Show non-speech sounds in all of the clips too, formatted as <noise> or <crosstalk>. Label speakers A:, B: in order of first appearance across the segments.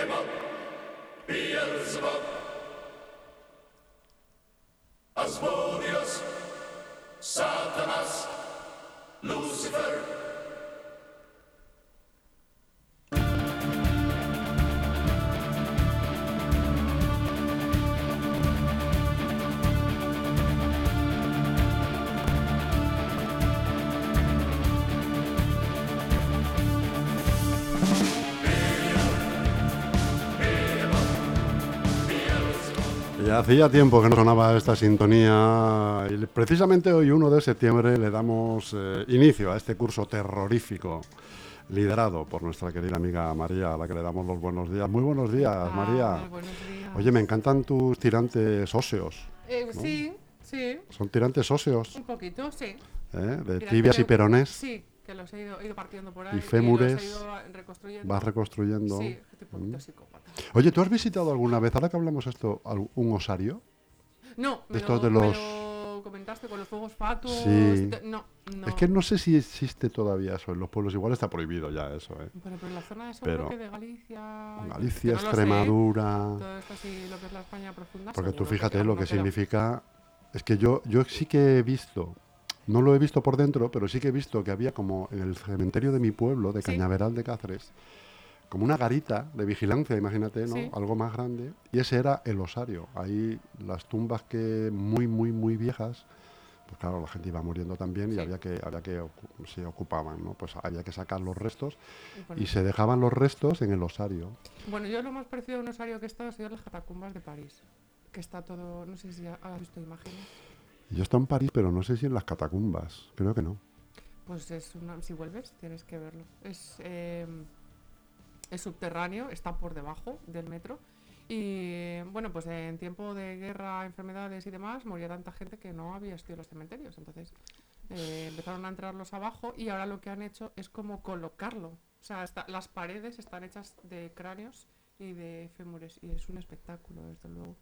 A: him Beelzebub.
B: Hacía tiempo que no sonaba esta sintonía y precisamente hoy, 1 de septiembre, le damos eh, inicio a este curso terrorífico liderado por nuestra querida amiga María, a la que le damos los buenos días. Muy buenos días,
C: Ah,
B: María.
C: buenos días.
B: Oye, me encantan tus tirantes óseos.
C: Eh, Sí, sí,
B: Son tirantes óseos,
C: un poquito, sí.
B: ¿eh? de
C: Mira,
B: tibias y peronés.
C: Sí, que los he ido, he ido partiendo por ahí.
B: Y fémures,
C: los he ido reconstruyendo.
B: Vas reconstruyendo.
C: Sí, estoy un poquito psicópata.
B: Oye, ¿tú has visitado alguna vez, ahora que hablamos esto, un osario?
C: No, me,
B: estos
C: lo,
B: de los-
C: lo comentaste con los fuegos fatuos.
B: Sí.
C: de- No, no.
B: Es que no sé si existe todavía eso en los pueblos. Igual está prohibido ya eso, ¿eh?
C: Bueno, pero en la zona de eso
B: Pero-
C: creo que de Galicia.
B: Galicia,
C: que no lo sé.
B: Extremadura.
C: Todo esto sí, lo que es la España profunda.
B: Porque tú fíjate
C: porque
B: lo que significa. Es que yo, yo sí que he visto, no lo he visto por dentro, pero sí que he visto que había como en el cementerio de mi pueblo, de. Cañaveral de Cáceres, como una garita de vigilancia, imagínate, ¿no?
C: Sí.
B: Algo más grande. Y ese era el osario. Ahí las tumbas que muy, muy, muy viejas, pues claro, la gente iba muriendo también y había que, había que se ocupaban, ¿no? Pues había que sacar los restos
C: Bueno,
B: y se dejaban los restos en el osario.
C: Bueno, yo lo más parecido a un osario que he estado ha sido las catacumbas de París. Que está todo. No sé si ha- has visto imágenes.
B: Yo estado en París, pero no sé si en las catacumbas. Creo que no.
C: Pues es una. Si vuelves, tienes que verlo. Es. eh, es subterráneo, está por debajo del metro. Y bueno, pues en tiempo de guerra, enfermedades y demás, moría tanta gente que no había estudiado los cementerios. Entonces eh, empezaron a entrarlos abajo y ahora lo que han hecho es como colocarlo. O sea, está- las paredes están hechas de cráneos y de fémures. Y es un espectáculo, desde luego.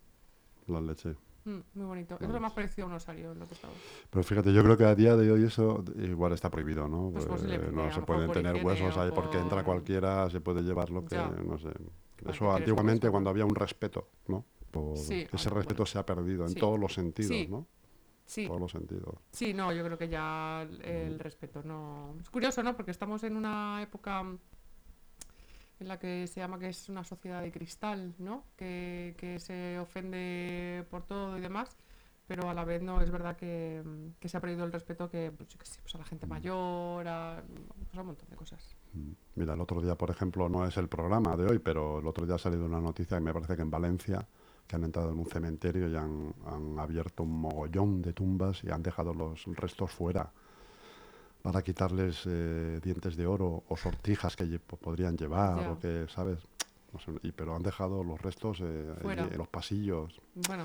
B: La leche.
C: Mm, muy bonito. Es lo más parecido a un osario lo que he estado.
B: Pero fíjate, yo creo que a día de hoy eso igual está prohibido, ¿no?
C: Pues
B: Eh,
C: posiblemente, a
B: no se pueden tener huesos ahí porque entra cualquiera, se puede llevar lo que,
C: Ya.
B: no sé. Eso antiguamente cuando había un respeto, ¿no? Por-
C: Sí,
B: ese
C: ah,
B: respeto
C: bueno.
B: se ha perdido en
C: Sí.
B: todos los sentidos,
C: Sí.
B: ¿no?
C: Sí,
B: Todos los sentidos.
C: Sí, no, yo creo que ya el, el respeto no. Es curioso, ¿no? Porque estamos en una época en la que se llama que es una sociedad de cristal, ¿no? Que, que se ofende por todo y demás, pero a la vez no es verdad que, mm, que se ha perdido el respeto que, pues, pues a la gente mayor, a, pues a un montón de cosas.
B: Mm. Mira, el otro día, por ejemplo, no es el programa de hoy, pero el otro día ha salido una noticia que me parece que en Valencia, que han entrado en un cementerio y han, han abierto un mogollón de tumbas y han dejado los restos fuera para quitarles eh, dientes de oro o sortijas que lle- podrían llevar
C: Ya.
B: o que, ¿sabes? No sé, y, pero han dejado los restos eh, en los pasillos.
C: Bueno,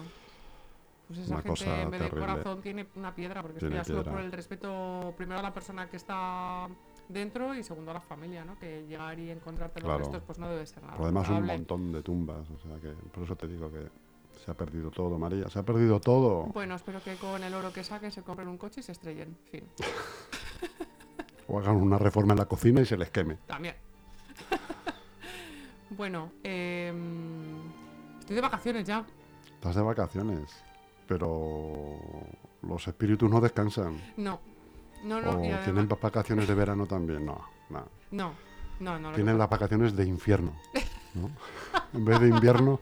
C: pues esa
B: Una
C: gente
B: cosa
C: en vez de corazón tiene una piedra, porque es que
B: Tiene
C: solo
B: piedra.
C: por el respeto, primero a la persona que está dentro y segundo a la familia, ¿no? Que llegar y encontrarte los
B: Claro.
C: restos, pues no debe ser nada.
B: Pero además un
C: agradable.
B: montón de tumbas, o sea que por eso te digo que se ha perdido todo, María, se ha perdido todo.
C: Bueno, espero que con el oro que saque se compren un coche y se estrellen. Fin. <laughs>
B: O hagan una reforma en la cocina y se les queme.
C: También. <laughs> bueno, em, estoy de vacaciones ya.
B: Estás de vacaciones, pero los espíritus no descansan.
C: No. No, no.
B: o
C: además-
B: tienen va- vacaciones de verano también. No, no.
C: no, no, no.
B: Tienen las vacaciones de infierno. ¿no? <laughs> en vez de invierno,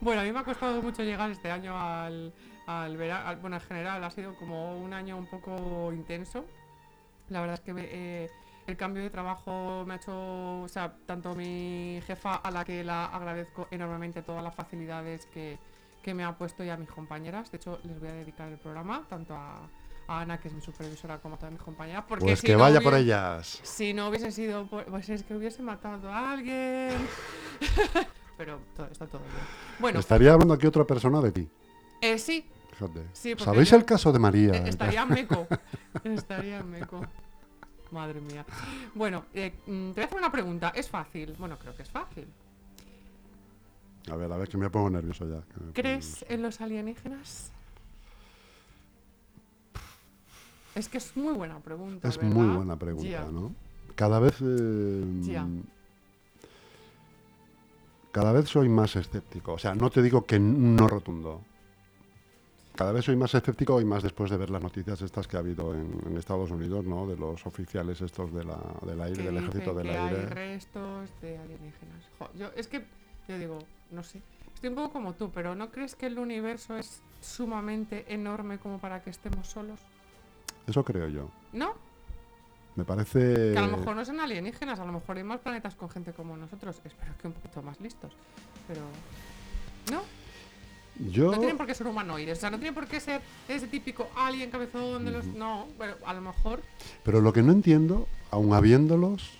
C: Bueno, a mí me ha costado mucho llegar este año al, al verano. Bueno, en general ha sido como un año un poco intenso. La verdad es que eh, el cambio de trabajo me ha hecho, o sea, tanto mi jefa, a la que la agradezco enormemente todas las facilidades que, que me ha puesto y a mis compañeras. De hecho, les voy a dedicar el programa, tanto a, a Ana, que es mi supervisora, como a todas mis compañeras. Porque
B: pues
C: si
B: que
C: no
B: vaya por ellas.
C: si no hubiese sido por- Pues es que hubiese matado a alguien. <laughs> Pero todo, está todo bien. Bueno,
B: Estaría hablando aquí otra persona de ti.
C: eh, sí,
B: Fíjate.
C: Sí, porque
B: ¿Sabéis
C: yo-
B: el caso de María?
C: eh, estaría en meco. estaría en meco. Madre mía. Bueno, eh, mm, te voy a hacer una pregunta. Es fácil. Bueno, creo que es fácil.
B: A ver, a ver, que me pongo nervioso ya.
C: ¿Crees en los alienígenas? Es que es muy buena pregunta.
B: Es
C: ¿verdad?
B: muy buena pregunta. ¿no? Cada vez... eh, Cada vez soy más escéptico. O sea, no te digo que no rotundo. Cada vez soy más escéptico y más después de ver las noticias estas que ha habido en, en Estados Unidos, ¿no? De los oficiales estos de la, del aire, del ejército del
C: que hay
B: aire.
C: restos de alienígenas. Jo, yo, es que, yo digo, no sé, estoy un poco como tú, pero ¿no crees que el universo es sumamente enorme como para que estemos solos?
B: Eso creo yo.
C: ¿No?
B: Me parece...
C: Que a lo mejor no son alienígenas, a lo mejor hay más planetas con gente como nosotros. Espero que un poquito más listos. Pero. ¿No?
B: Yo...
C: No tienen por qué ser humanoides. O sea, no tienen por qué ser ese típico alien cabezón de los. No, pero a lo mejor.
B: Pero lo que no entiendo, aun habiéndolos,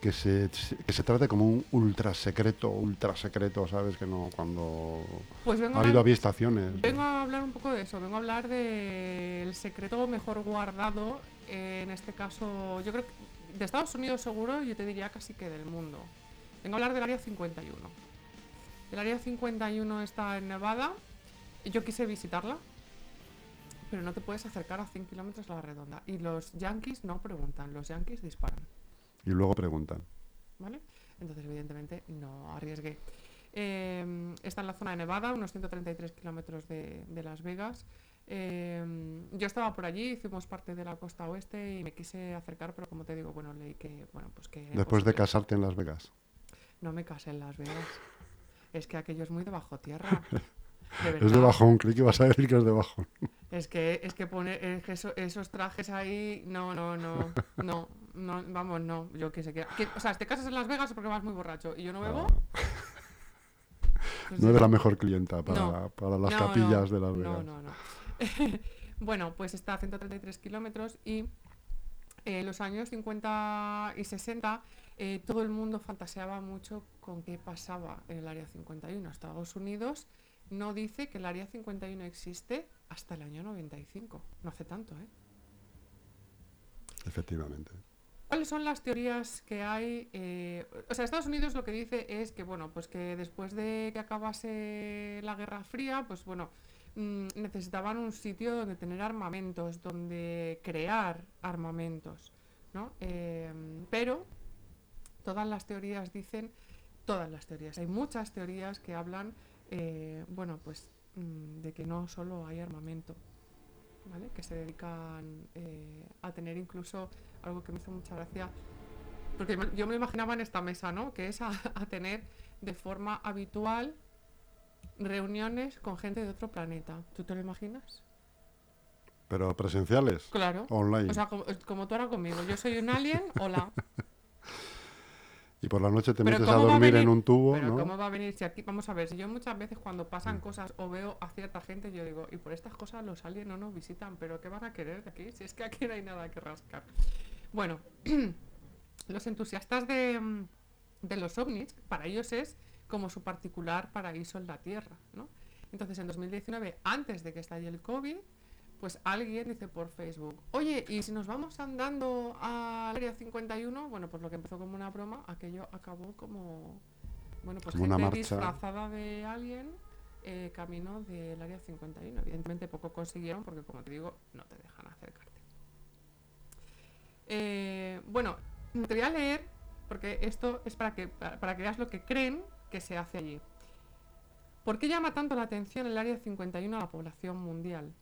B: que se, que se trate como un ultra secreto, ultra secreto, ¿sabes? Que no, cuando
C: Pues
B: ha habido avistaciones.
C: vengo a hablar un poco de eso. Vengo a hablar del secreto mejor guardado. eh, en este caso, yo creo que de Estados Unidos seguro, yo te diría casi que del mundo. Vengo a hablar del área 51. El área 51 está en Nevada. Y yo quise visitarla. Pero no te puedes acercar a 100 kilómetros a la redonda. Y los yankees no preguntan, los yankees disparan.
B: Y luego preguntan.
C: ¿vale? Entonces, evidentemente, no arriesgué. Eh, está en la zona de Nevada, unos 133 kilómetros de, de Las Vegas. Eh, yo estaba por allí, hicimos parte de la costa oeste y me quise acercar, pero como te digo, bueno, leí que, bueno, pues que...
B: Después de casarte en Las Vegas.
C: No me casé en Las Vegas. Es que aquello es muy de bajo tierra. <laughs> De
B: Es de bajón, creí que ibas a decir que es de bajón.
C: Es que, es que poner es que eso- esos trajes ahí, no, no, no, <laughs> no, no, vamos, no, yo que sé que, que- O sea, te casas en Las Vegas porque vas muy borracho y yo no bebo. pues
B: No eres
C: ya.
B: la mejor clienta para,
C: No.
B: para las
C: No,
B: capillas
C: no,
B: de Las Vegas.
C: No, no, no. <laughs> bueno, pues está a 133 kilómetros y en los años 50 y 60 eh, todo el mundo fantaseaba mucho con qué pasaba en el Área 51. Estados Unidos no dice que el Área 51 existe hasta el año 95. No hace tanto, ¿eh?
B: Efectivamente.
C: ¿Cuáles son las teorías que hay? eh, o sea, Estados Unidos lo que dice es que, bueno, pues que después de que acabase la Guerra Fría, pues bueno, mm, necesitaban un sitio donde tener armamentos, donde crear armamentos, ¿no? Eh, pero todas las teorías dicen, todas las teorías, hay muchas teorías que hablan, eh, bueno, pues mm, de que no solo hay armamento, ¿vale? Que se dedican eh, a tener incluso algo que me hizo mucha gracia, porque yo me imaginaba en esta mesa, ¿no? Que es a, <laughs> a tener de forma habitual reuniones con gente de otro planeta. ¿Tú te lo imaginas?
B: Pero presenciales,
C: Claro.
B: online.
C: O sea, como, como tú ahora conmigo. Yo soy un alien, hola. <laughs>
B: y por la noche te metes a
C: ¿cómo va a
B: dormir en un tubo,
C: Pero
B: ¿no?
C: ¿cómo va a venir si aquí? Vamos a ver, si yo muchas veces cuando pasan
B: Mm.
C: cosas o veo a cierta gente, yo digo, y por estas cosas los aliens no nos visitan, pero ¿qué van a querer de aquí? Si es que aquí no hay nada que rascar. Bueno, <clears throat> los entusiastas de, mm, de los ovnis, para ellos es como su particular paraíso en la Tierra, ¿no? Entonces, en 2019, antes de que estalle el COVID, pues alguien dice por Facebook, oye, ¿y si nos vamos andando al área 51? Bueno, pues lo que empezó como una broma, aquello acabó como, bueno, pues
B: Como una
C: gente
B: marcha.
C: disfrazada de alguien eh, camino del área 51. Evidentemente poco consiguieron porque, como te digo, no te dejan acercarte. Eh, bueno, te voy a leer, porque esto es para que, para, para que veas lo que creen que se hace allí. ¿Por qué llama tanto la atención el Área 51 a la población mundial?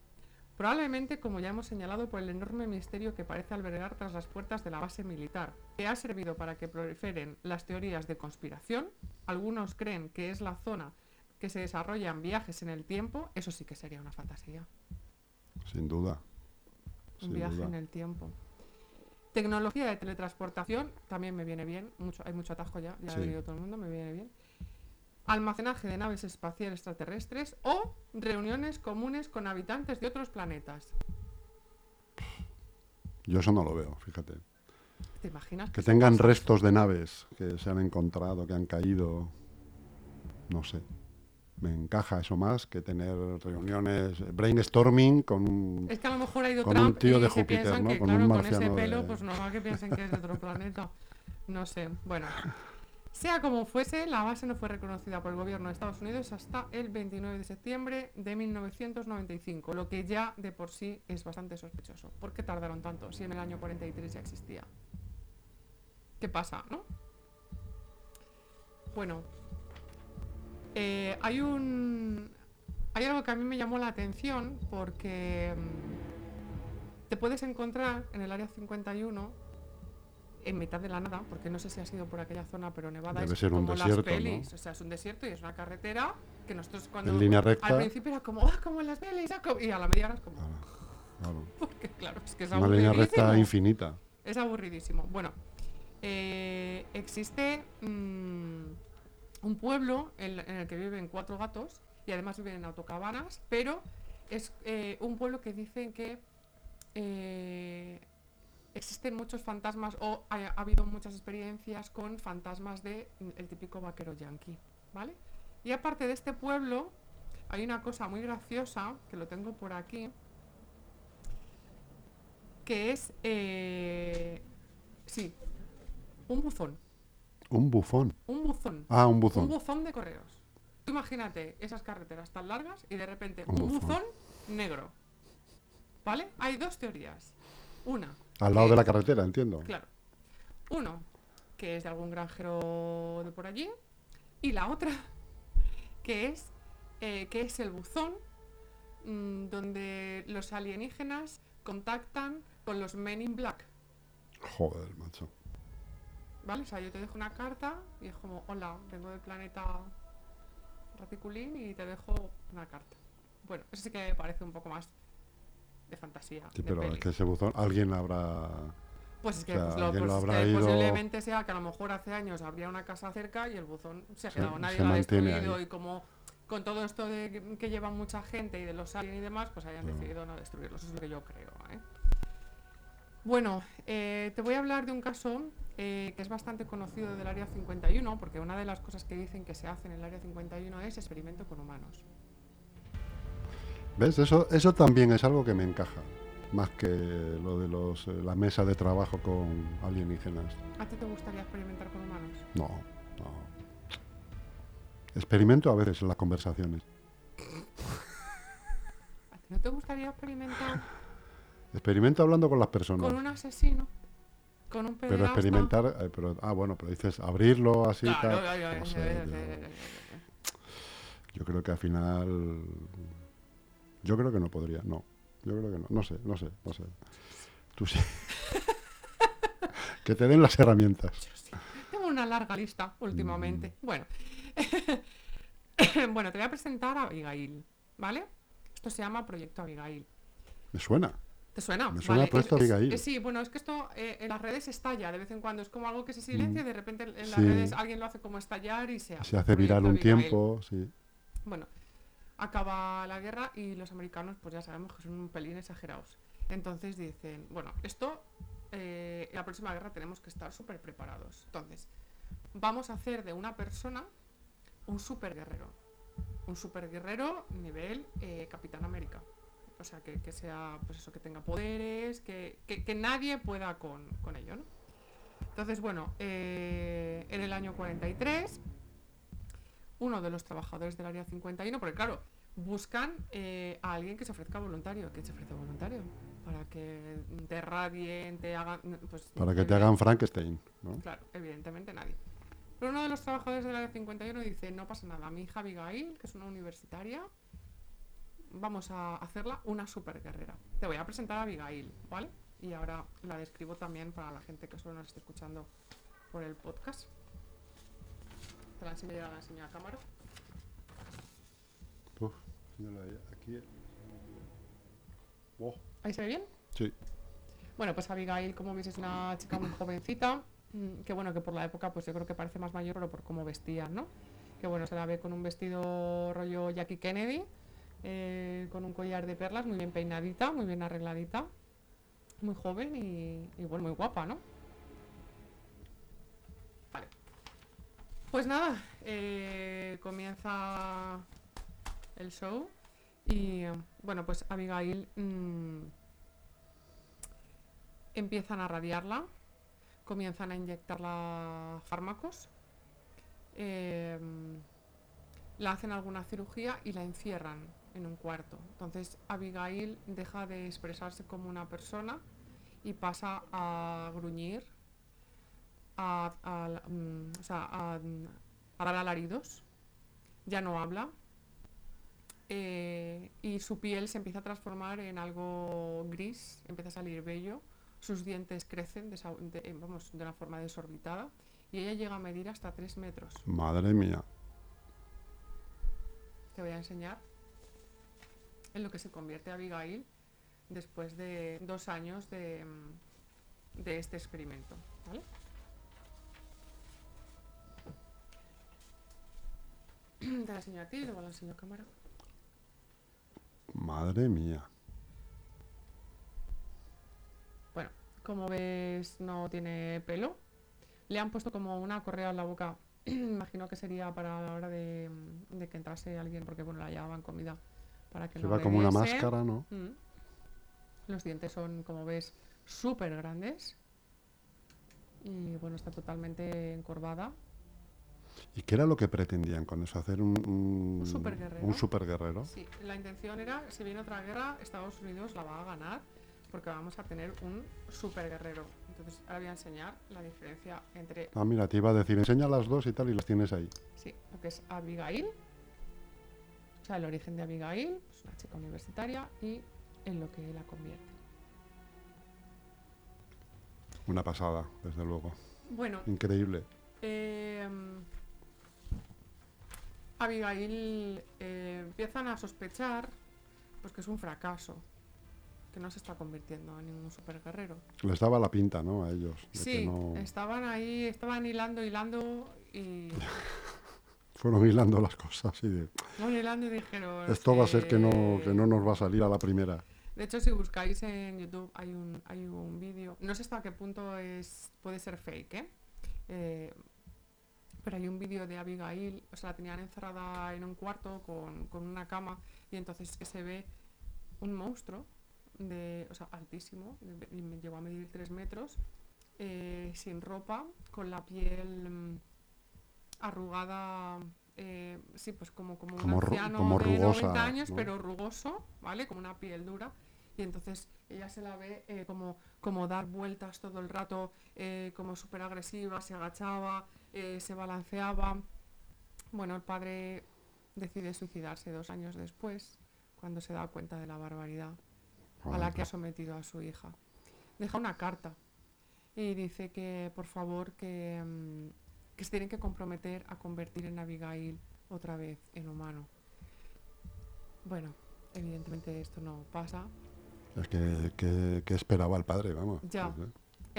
C: Probablemente, como ya hemos señalado, por el enorme misterio que parece albergar tras las puertas de la base militar, que ha servido para que proliferen las teorías de conspiración. Algunos creen que es la zona que se desarrollan viajes en el tiempo. Eso sí que sería una fantasía.
B: Sin duda.
C: Un
B: Sin
C: viaje
B: duda.
C: en el tiempo. Tecnología de teletransportación también me viene bien. Mucho, hay mucho atajo ya, ya
B: Sí.
C: ha venido todo el mundo, me viene bien. Almacenaje de naves espaciales extraterrestres o reuniones comunes con habitantes de otros planetas.
B: Yo eso no lo veo, fíjate.
C: ¿Te imaginas?
B: Que tengan restos de naves que se han encontrado, que han caído. No sé. Me encaja eso más que tener reuniones, brainstorming con un...
C: Es que a lo mejor ha ido
B: con un
C: Trump
B: tío de Júpiter, ¿no?
C: que,
B: Con
C: claro,
B: un
C: con ese
B: marciano
C: pelo,
B: de-
C: pues normal que piensen que es de otro planeta. No sé. Bueno, sea como fuese, la base no fue reconocida por el gobierno de Estados Unidos hasta el 29 de septiembre de 1995, lo que ya de por sí es bastante sospechoso. ¿Por qué tardaron tanto si en el año 43 ya existía? ¿Qué pasa, no? Bueno, Eh, hay un. Hay algo que a mí me llamó la atención porque mm, te puedes encontrar en el área 51 en mitad de la nada, porque no sé si ha sido por aquella zona, pero Nevada
B: Debe
C: es
B: ser un
C: como
B: desierto,
C: las pelis,
B: ¿no?
C: o sea, es un desierto y es una carretera que nosotros cuando
B: En línea recta.
C: al principio era como, ah, como en las pelis, ah, como-", y a la media hora es como,
B: Claro, claro. <laughs>
C: porque claro, es que es
B: Una línea recta infinita.
C: Es aburridísimo. Bueno, eh, existe mm, un pueblo en, en el que viven cuatro gatos y además viven en autocabanas, pero es eh, un pueblo que dicen que eh, existen muchos fantasmas o ha, ha habido muchas experiencias con fantasmas de mm, el típico vaquero yankee, ¿vale? Y aparte de este pueblo hay una cosa muy graciosa que lo tengo por aquí que es eh, sí un buzón
B: Un bufón.
C: un buzón
B: Ah, un
C: un
B: buzón.
C: buzón de correos Tú imagínate esas carreteras tan largas y de repente
B: Un
C: un,
B: buzón.
C: buzón negro vale hay dos teorías una
B: Al lado de la carretera, entiendo.
C: claro uno que es de algún granjero de por allí y la otra <laughs> que es eh, que es el buzón mm, donde los alienígenas contactan con los Men in Black
B: Joder, macho.
C: ¿Vale? O sea, yo te dejo una carta y es como, hola, vengo del planeta Raticulín y te dejo una carta. Bueno, eso sí que me parece un poco más de fantasía.
B: Sí,
C: de
B: pero es que ese buzón alguien habrá.
C: Pues es que,
B: o sea,
C: pues lo- pues
B: lo habrá
C: que
B: ido-
C: posiblemente sea que a lo mejor hace años habría una casa cerca y el buzón se ha
B: Se-
C: quedado, nadie
B: se
C: lo ha destruido
B: ahí.
C: y como con todo esto de que- lleva mucha gente y de los aliens y demás, pues hayan decidido no destruirlos, eso es lo que yo creo. ¿eh? Bueno, eh, te voy a hablar de un caso eh, que es bastante conocido del Área 51, porque una de las cosas que dicen que se hace en el Área 51 es experimento con humanos.
B: ¿Ves? Eso, eso también es algo que me encaja. Más que lo de los, eh, la mesa de trabajo con alienígenas.
C: ¿A ti te gustaría experimentar con humanos?
B: No, no. Experimento a veces en las conversaciones.
C: ¿A ti no te gustaría experimentar
B: Experimento hablando con las personas.
C: con un asesino? ¿Con un
B: Pero experimentar, eh, pero, ah, bueno, pero dices abrirlo así. Yo creo que al final. Yo creo que no podría, no. Yo creo que no. No sé, no sé, no sé. Tú sí. <laughs> que te den las herramientas.
C: Tengo una larga lista últimamente.
B: Mm.
C: Bueno. <coughs> bueno, te voy a presentar a Abigail, ¿vale? Esto se llama Proyecto Abigail.
B: Me suena.
C: ¿Te suena?
B: Me suena
C: Vale,
B: Proyecto
C: es-
B: Abigail.
C: es- sí, bueno, es que esto eh, en las redes estalla de vez en cuando. Es como algo que se silencia y de repente en las
B: Mm. Sí.
C: redes alguien lo hace como estallar y se hace.
B: Se hace viral un tiempo, sí.
C: Bueno, acaba la guerra y los americanos, pues ya sabemos que son un pelín exagerados. Entonces dicen, bueno, esto, eh, la próxima guerra tenemos que estar súper preparados. Entonces, vamos a hacer de una persona un super guerrero. Un super guerrero nivel eh, Capitán América. O sea, que, que sea, pues eso, que tenga poderes, que, que- que nadie pueda con, con ello, ¿no? Entonces, bueno, eh, en el año 43 uno de los trabajadores del área 51, porque claro, buscan eh, a alguien que se ofrezca voluntario. que se ofrece voluntario? Para que te radien, te hagan. Pues,
B: Para que te hagan Frankenstein, ¿no?
C: Claro, evidentemente nadie. Pero uno de los trabajadores del área 51 dice: No pasa nada, mi hija Abigail, que es una universitaria, vamos a hacerla una super guerrera. Te voy a presentar a Abigail, ¿vale? Y ahora la describo también para la gente que solo nos esté escuchando por el podcast. Te la enseño, ya la enseño a cámara.
B: Uf, mírala ahí, aquí. Oh,
C: ¿Ahí se ve bien?
B: sí,
C: Bueno, pues Abigail, como veis, es una chica muy jovencita, mm, que bueno, que por la época, pues yo creo que parece más mayor, pero por cómo vestía, ¿no? Que bueno, se la ve con un vestido rollo Jackie Kennedy, eh, con un collar de perlas, muy bien peinadita, muy bien arregladita, muy joven y, y, bueno, muy guapa, ¿no? Vale. Pues nada, eh, comienza el show y bueno, pues Abigail mm, empiezan a radiarla, comienzan a inyectarla fármacos, em, la hacen alguna cirugía y la encierran en un cuarto. Entonces Abigail deja de expresarse como una persona y pasa a gruñir, a, a- mm, o sea, a, a dar alaridos ya no habla eh, y su piel se empieza a transformar en algo gris, empieza a salir vello, sus dientes crecen de, eh, vamos, de una forma desorbitada y ella llega a medir hasta 3 metros.
B: Madre mía.
C: Te voy a enseñar en lo que se convierte Abigail después de dos años de, mm, de este experimento. ¿vale? <clears throat> Te la enseño a ti y luego la enseño a cámara.
B: Madre mía.
C: Bueno, como ves, no tiene pelo. Le han puesto como una correa en la boca. <clears throat> Imagino que sería para la hora de, de que entrase alguien, porque bueno, la llevaban comida para que
B: Se
C: no
B: como una máscara, ¿no?
C: Mm. Los dientes son, como ves, súper grandes. Y bueno, está totalmente encorvada.
B: ¿Y qué era lo que pretendían con eso? ¿Hacer un, un,
C: superguerrero.
B: un superguerrero?
C: Sí, la intención era, si viene otra guerra, Estados Unidos la va a ganar porque vamos a tener un super guerrero. Entonces, ahora voy a enseñar la diferencia entre
B: Ah, mira, te iba a decir, enseña las dos y tal, y las tienes ahí.
C: Sí, lo que es Abigail, o sea, el origen de Abigail, es una chica universitaria, y en lo que la convierte.
B: Una pasada, desde luego.
C: Bueno,
B: Increíble.
C: em, Abigail eh, empiezan a sospechar pues que es un fracaso, que no se está convirtiendo en ningún superguerrero.
B: Les daba la pinta, ¿no? A ellos. de que
C: Sí,
B: no-
C: estaban ahí, estaban hilando, hilando y <laughs>
B: Fueron hilando las cosas y de,
C: no, hilando y dijeron.
B: esto va a ser que no, que no nos va a salir a la primera.
C: De hecho, si buscáis en YouTube hay un, hay un vídeo, no sé hasta qué punto es puede ser fake, ¿eh? Eh, pero hay un vídeo de Abigail, o sea, la tenían encerrada en un cuarto con, con una cama y entonces que se ve un monstruo, de, o sea, altísimo, y me llegó a medir 3 metros, eh, sin ropa, con la piel mm, arrugada, eh, sí, pues como, como un
B: Como ru-
C: anciano
B: como
C: de
B: rugosa,
C: 90 años,
B: ¿no?
C: pero rugoso, ¿vale? Como una piel dura. Y entonces ella se la ve eh, como, como dar vueltas todo el rato, eh, como súper agresiva, se agachaba, eh, se balanceaba. Bueno, el padre decide suicidarse dos años después, cuando se da cuenta de la barbaridad a la que ha sometido a su hija. Deja una carta y dice que por favor que, mm, que se tienen que comprometer a convertir en Abigail otra vez en humano. Bueno, evidentemente esto no pasa.
B: Es que, que- que esperaba el padre, vamos.
C: Ya.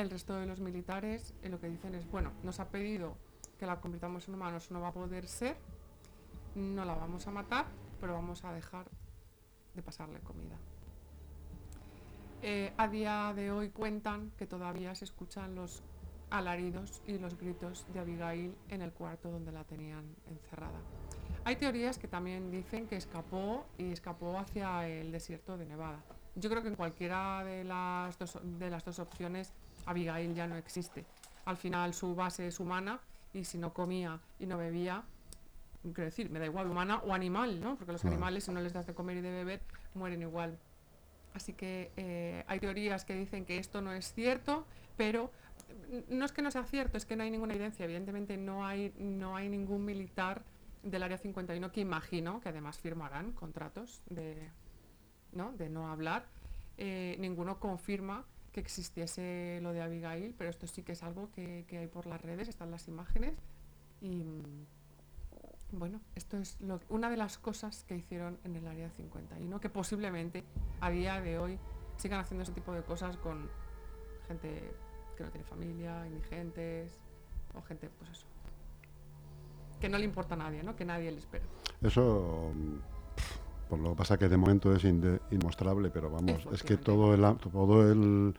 C: El resto de los militares eh, lo que dicen es, bueno, nos ha pedido que la convirtamos en humanos, no va a poder ser, no la vamos a matar, pero vamos a dejar de pasarle comida. Eh, a día de hoy cuentan que todavía se escuchan los alaridos y los gritos de Abigail en el cuarto donde la tenían encerrada. Hay teorías que también dicen que escapó y escapó hacia el desierto de Nevada. Yo creo que en cualquiera de las de las dos opciones Abigail ya no existe. Al final su base es humana y si no comía y no bebía, quiero decir, me da igual humana o animal, ¿no? Porque los animales si no les das de comer y de beber mueren igual. Así que eh, hay teorías que dicen que esto no es cierto, pero n- no es que no sea cierto, es que no hay ninguna evidencia. Evidentemente no hay, no hay ningún militar del Área 51 que imagino que además firmarán contratos de no, de no hablar. Eh, ninguno confirma que existiese lo de Abigail, pero esto sí que es algo que, que hay por las redes, están las imágenes. Y mm, bueno, esto es lo- una de las cosas que hicieron en el Área 51, que posiblemente a día de hoy sigan haciendo ese tipo de cosas con gente que no tiene familia, indigentes, o gente, pues eso, que no le importa a nadie, ¿no? Que nadie le espera.
B: Eso, pf, pues lo que pasa que de momento es inmostrable, pero vamos, es que todo el, todo el,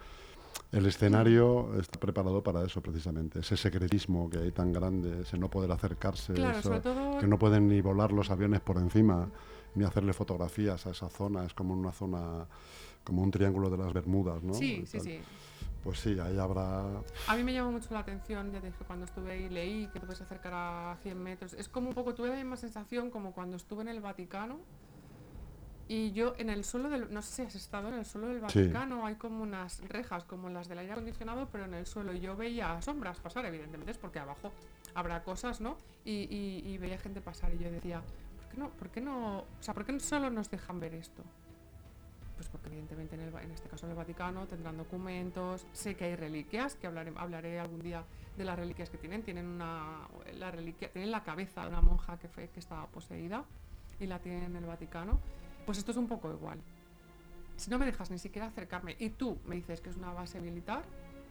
B: el escenario está preparado para eso precisamente, ese secretismo que hay tan grande, ese no poder acercarse,
C: Claro,
B: eso,
C: sobre todo
B: que no pueden ni volar los aviones por encima, ni hacerle fotografías a esa zona, es como una zona, como un triángulo de las Bermudas, ¿no?
C: Sí, sí, sí.
B: Pues sí, ahí habrá...
C: A mí me llamó mucho la atención, ya te dije, cuando estuve ahí leí que te puedes acercar a 100 metros. Es como un poco, tuve la misma sensación como cuando estuve en el Vaticano Y yo en el suelo del, no sé si has estado en el suelo del
B: Sí.
C: Vaticano, hay como unas rejas como las del aire acondicionado, pero en el suelo yo veía sombras pasar, evidentemente es porque abajo habrá cosas, ¿no? Y, y- y veía gente pasar y yo decía, ¿por qué no, por qué no, o sea, por qué solo nos dejan ver esto? Pues porque evidentemente en, el, Va- en este caso en el Vaticano tendrán documentos, sé que hay reliquias, que hablaré, hablaré algún día de las reliquias que tienen, tienen una la reliquia, tienen la cabeza de una monja que fue que estaba poseída y la tienen en el Vaticano. Pues esto es un poco igual. Si no me dejas ni siquiera acercarme y tú me dices que es una base militar,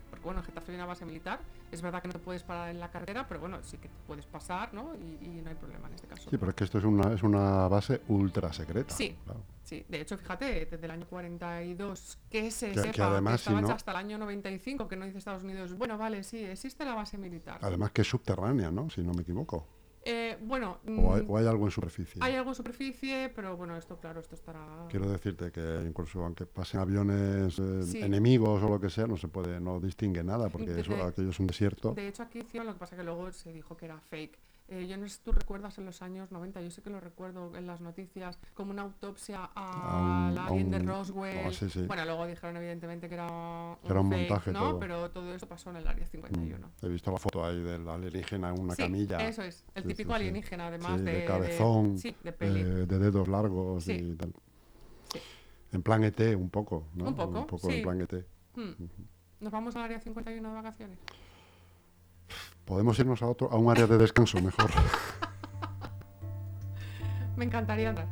C: porque bueno, en Getafe hay una base militar, es verdad que no te puedes parar en la carretera, pero bueno, sí que te puedes pasar, ¿no? Y, y no hay problema en este caso.
B: Sí, pero es que esto es una, es una base ultra secreta.
C: Sí.
B: claro.
C: Sí, de hecho, fíjate, desde el año 42, que se
B: Que-
C: sepa
B: que además, si
C: hecha
B: no-
C: hasta el año 95, que no dice Estados Unidos, bueno, vale, sí, existe la base militar.
B: Además que es subterránea, ¿no? Si no me equivoco.
C: Eh, bueno,
B: O hay,
C: mm,
B: o hay algo en superficie.
C: hay algo en superficie, pero bueno, esto, claro, esto estará...
B: Quiero decirte que incluso aunque pasen aviones eh,
C: Sí.
B: enemigos o lo que sea, no se puede, no distingue nada, porque
C: De-
B: eso, aquello es un desierto.
C: De hecho, aquí hicieron lo que pasa que luego se dijo que era fake. Eh, yo no sé si tú recuerdas en los años 90, yo sé que lo recuerdo en las noticias, como una autopsia
B: A
C: al
B: un- a
C: alien de Roswell.
B: oh, sí, sí.
C: Bueno, luego dijeron evidentemente que era un,
B: Que era un
C: fake,
B: montaje
C: ¿no?
B: todo.
C: Pero todo eso pasó en el área 51.
B: Mm. He visto la foto ahí del alienígena en una
C: Sí,
B: camilla.
C: Eso es, el típico alienígena, además de,
B: de cabezón,
C: sí, de peli.
B: eh, de dedos largos
C: Sí.
B: y tal. En plan ET, un poco, ¿no?
C: Un poco,
B: Un poco en plan ET.
C: Hmm. ¿Nos vamos al área 51 de vacaciones?
B: Podemos irnos a otro, a un área de descanso mejor. <laughs>
C: Me encantaría andar.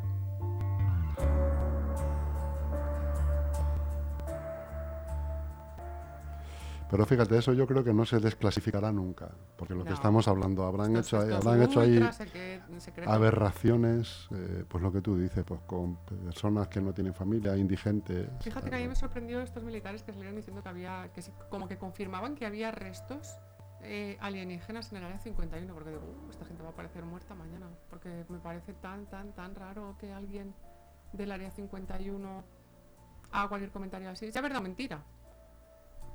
B: Pero fíjate, eso yo creo que no se desclasificará nunca, porque lo que estamos hablando, habrán
C: Esto
B: hecho,
C: esto
B: habrán hecho ahí aberraciones, eh, pues lo que tú dices, pues con personas que no tienen familia, indigentes.
C: Fíjate que a
B: eh,
C: mí me sorprendió estos militares que salieron diciendo que había, que como que confirmaban que había restos eh, alienígenas en el área 51, porque digo, "Uh, esta gente va a aparecer muerta mañana, porque me parece tan, tan, tan raro que alguien del área 51 haga cualquier comentario así. Ya verdad, mentira.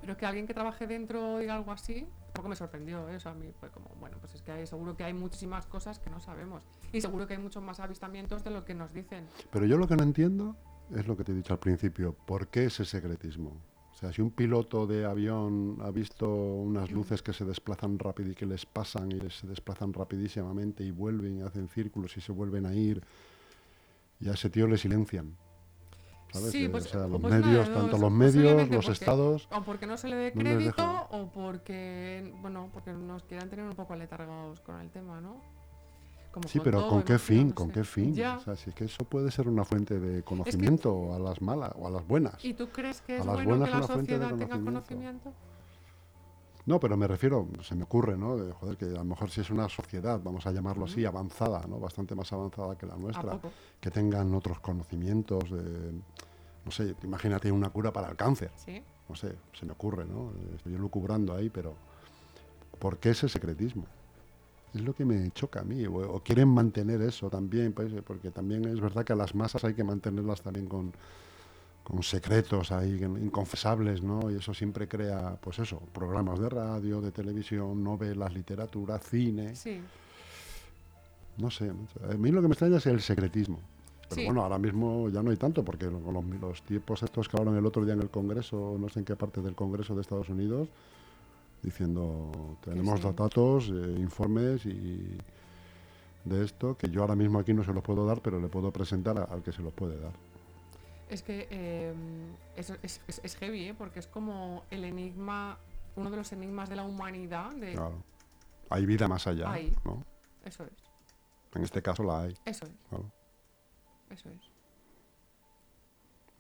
C: Pero que alguien que trabaje dentro diga algo así, poco me sorprendió ¿eh? eso a mí. Fue como, bueno, pues es que hay, seguro que hay muchísimas cosas que no sabemos. Y seguro que hay muchos más avistamientos de lo que nos dicen.
B: Pero yo lo que no entiendo es lo que te he dicho al principio, ¿por qué ese secretismo? Sea, si un piloto de avión ha visto unas luces que se desplazan rápido y que les pasan y les- se desplazan rapidísimamente y vuelven y hacen círculos y se vuelven a ir, y a ese tío le silencian. ¿Sabes?
C: Sí,
B: Eh,
C: pues,
B: o sea, los
C: pues
B: medios, tanto los medios, los
C: porque-
B: estados,
C: O porque no se le dé crédito o porque, bueno, porque nos quieran tener un poco aletargados con el tema, ¿no? Como
B: Sí, pero
C: todo,
B: ¿con qué fin? ¿Con qué fin?
C: Ya.
B: O sea, si es que eso puede ser una fuente de conocimiento a las malas o a las buenas.
C: ¿Y tú crees que
B: A
C: es
B: las
C: bueno
B: buenas
C: que la
B: una fuente de
C: sociedad tenga
B: conocimiento.
C: conocimiento?
B: No, pero me refiero, se me ocurre, ¿no? De, joder, que a lo mejor si es una sociedad, vamos a llamarlo así, avanzada, ¿no? Bastante más avanzada que la
C: ¿A
B: nuestra, que tengan otros conocimientos, de, no sé, imagínate una cura para el cáncer,
C: Sí.
B: no sé, se me ocurre, ¿no? Estoy lucubrando ahí, pero ¿por qué ese secretismo? Es lo que me choca a mí, o, o quieren mantener eso también, pues, porque también es verdad que a las masas hay que mantenerlas también con, con secretos ahí inconfesables, ¿no? Y eso siempre crea, pues eso, programas de radio, de televisión, novelas, literatura, cine,
C: Sí.
B: no sé. A mí lo que me extraña es el secretismo. Pero
C: Sí.
B: bueno, ahora mismo ya no hay tanto, porque lo- con los, los tiempos estos que hablaron el otro día en el Congreso, no sé en qué parte del Congreso de Estados Unidos, diciendo, tenemos
C: sí.
B: datos, eh, informes y de esto, que yo ahora mismo aquí no se los puedo dar, pero le puedo presentar a- al que se los puede dar.
C: Es que eh, es, es, es- es heavy, ¿eh? Porque es como el enigma, uno de los enigmas de la humanidad. De,
B: Claro. Hay vida más allá,
C: Hay.
B: ¿no?
C: Eso es,
B: En este caso la hay.
C: eso es,
B: claro.
C: eso es.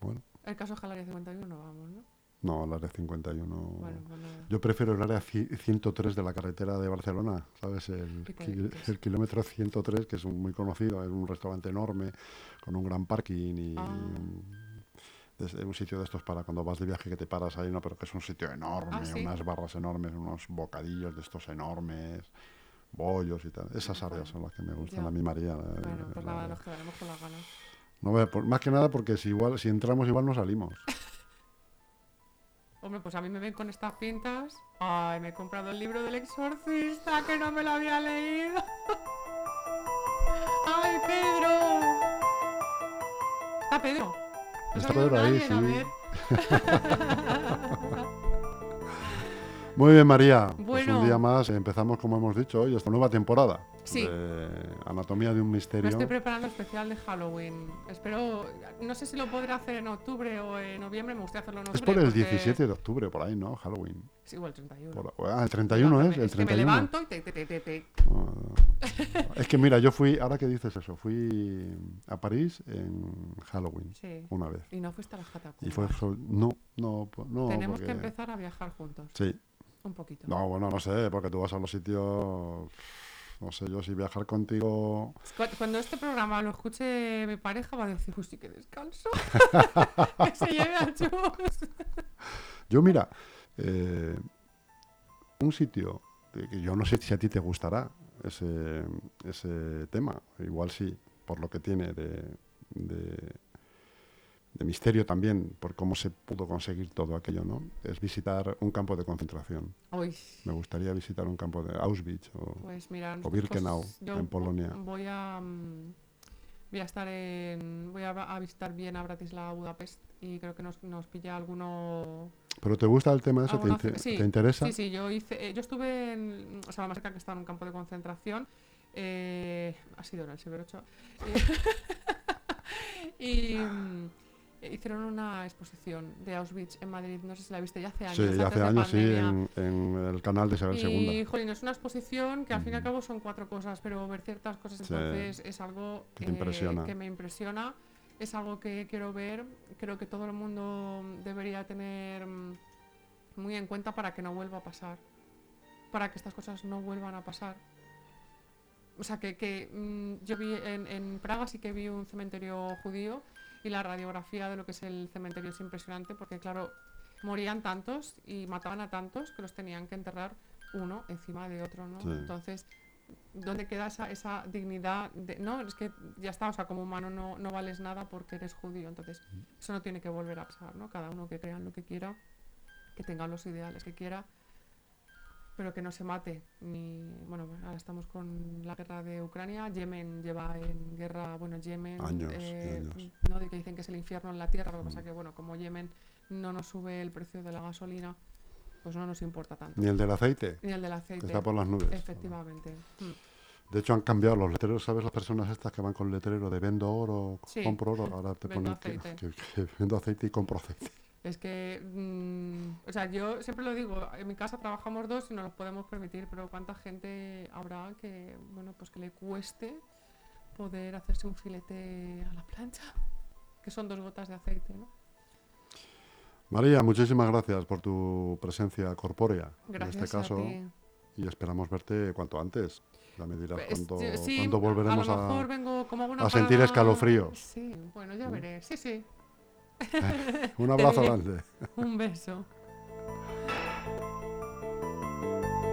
B: Bueno,
C: El caso es que al área 51 no vamos, ¿no?
B: No, la área 51.
C: Bueno, pues nada.
B: Yo prefiero el área ci- 103 de la carretera de Barcelona, ¿sabes? El,
C: ¿Qué te
B: ki-
C: dices?
B: el kilómetro 103, que es un- muy conocido, es un restaurante enorme, con un gran parking y
C: Ah.
B: un, sitio de estos para cuando vas de viaje que te paras ahí, no, pero que es un sitio enorme,
C: Ah, ¿sí?
B: unas barras enormes, unos bocadillos de estos enormes, bollos y tal. Esas áreas son las que me gustan
C: Ya.
B: a mí, María.
C: Bueno, pues nada, nos quedaremos con las ganas.
B: no, más que nada porque si igual si entramos igual no salimos. <laughs>
C: Hombre, pues a mí me ven con estas pintas. Ay, me he comprado el libro del exorcista que no me lo había leído. <laughs> ¡Ay, Pedro! está Pedro. No
B: Está Pedro ahí,
C: nadie, a
B: sí.
C: ver. <laughs> <laughs>
B: Muy bien, María. Pues
C: Bueno.
B: un día más empezamos, como hemos dicho, hoy esta nueva temporada
C: Sí.
B: de Anatomía de un
C: Me
B: Misterio.
C: estoy preparando especial de Halloween. Espero, no sé si lo podré hacer en octubre o en noviembre. Me gustaría hacerlo en
B: Es
C: octubre.
B: por el
C: porque-
B: 17 de octubre, por ahí, ¿no? Halloween.
C: Sí, o el 31.
B: Por- ah, el 31 es, el
C: que me
B: 31.
C: levanto y te, te, te, te,
B: Ah. es que mira, yo fui, ahora que dices eso, fui a París en Halloween
C: Sí.
B: una vez.
C: Y no fuiste a las catacumbas.
B: Y fue, no, no.
C: Tenemos
B: porque-
C: que empezar a viajar juntos.
B: Sí,
C: Un poquito.
B: no, bueno, no sé, porque tú vas a los sitios, no sé yo, si viajar contigo...
C: Cu- Cuando este programa lo escuche mi pareja va a decir, uy, sí que descanso. que se lleve a chus. <laughs>
B: Yo mira, eh, un sitio que yo no sé si a ti te gustará ese, ese tema, igual sí, por lo que tiene de, de, de misterio también, por cómo se pudo conseguir todo aquello, ¿no? Es visitar un campo de concentración.
C: Uy,
B: Me gustaría visitar un campo de Auschwitz o...
C: pues mira,
B: O Birkenau,
C: pues
B: en Polonia.
C: Voy a mm, voy a estar en voy a, a visitar bien a Bratislava, Budapest y creo que nos, nos pilla alguno
B: ¿Pero te gusta el tema de eso? ¿Te,
C: alguna
B: inte-
C: ce- sí,
B: te interesa?
C: Sí, sí, yo hice, eh, yo estuve en, o sea, la más cerca que estaba en un campo de concentración, eh, ha sido en el eh, <laughs> y mm, hicieron una exposición de Auschwitz en Madrid, no sé si la viste ya hace años.
B: Sí, ya
C: antes
B: hace
C: de
B: años, sí,
C: pandemia.
B: en, en el canal de Isabel
C: Y,
B: II.
C: jolín, es una exposición que al fin y al cabo son cuatro cosas, pero ver ciertas cosas
B: Sí.
C: entonces es algo
B: Que impresiona.
C: que me impresiona, es algo que quiero ver, creo que todo el mundo debería tener mm, muy en cuenta para que no vuelva a pasar, para que estas cosas no vuelvan a pasar. O sea, que, que, mm, yo vi en, en Praga sí que vi un cementerio judío y la radiografía de lo que es el cementerio es impresionante porque, claro, morían tantos y mataban a tantos que los tenían que enterrar uno encima de otro, ¿no?
B: Sí.
C: Entonces, ¿dónde queda esa, esa dignidad? De, no, es que ya está, o sea, como humano no, no vales nada porque eres judío, entonces eso no tiene que volver a pasar, ¿no? Cada uno que crea en lo que quiera, que tenga los ideales que quiera, pero que no se mate. Ni, bueno, ahora estamos con la guerra de Ucrania, Yemen lleva en guerra, bueno, Yemen,
B: Años
C: eh,
B: años.
C: El infierno en la tierra, lo que pasa
B: Mm.
C: que, bueno, como Yemen no nos sube el precio de la gasolina, pues no nos importa tanto.
B: Ni el del aceite,
C: Ni el del
B: que
C: aceite.
B: está por las nubes.
C: Efectivamente. Mm.
B: De hecho, han cambiado los letreros, ¿sabes? Las personas estas que van con letrero de vendo oro,
C: Sí.
B: compro oro, ahora te <laughs>
C: Vendo
B: ponen que,
C: aceite.
B: que- que vendo aceite y compro aceite.
C: Es que, mm, o sea, yo siempre lo digo, en mi casa trabajamos dos y nos los podemos permitir, pero ¿cuánta gente habrá que, bueno, pues que le cueste poder hacerse un filete a la plancha? Que son dos gotas de aceite, ¿no?
B: María, muchísimas gracias por tu presencia corpórea
C: Gracias
B: en este caso
C: a ti.
B: y esperamos verte cuanto antes. Ya me dirás
C: Pues,
B: cuándo,
C: sí,
B: cuándo volveremos
C: a lo
B: a...
C: mejor vengo como hago una
B: a sentir escalofríos.
C: Sí, bueno, ya
B: ¿Mm?
C: veré. Sí, sí. <laughs>
B: Un abrazo <laughs> grande.
C: Un beso.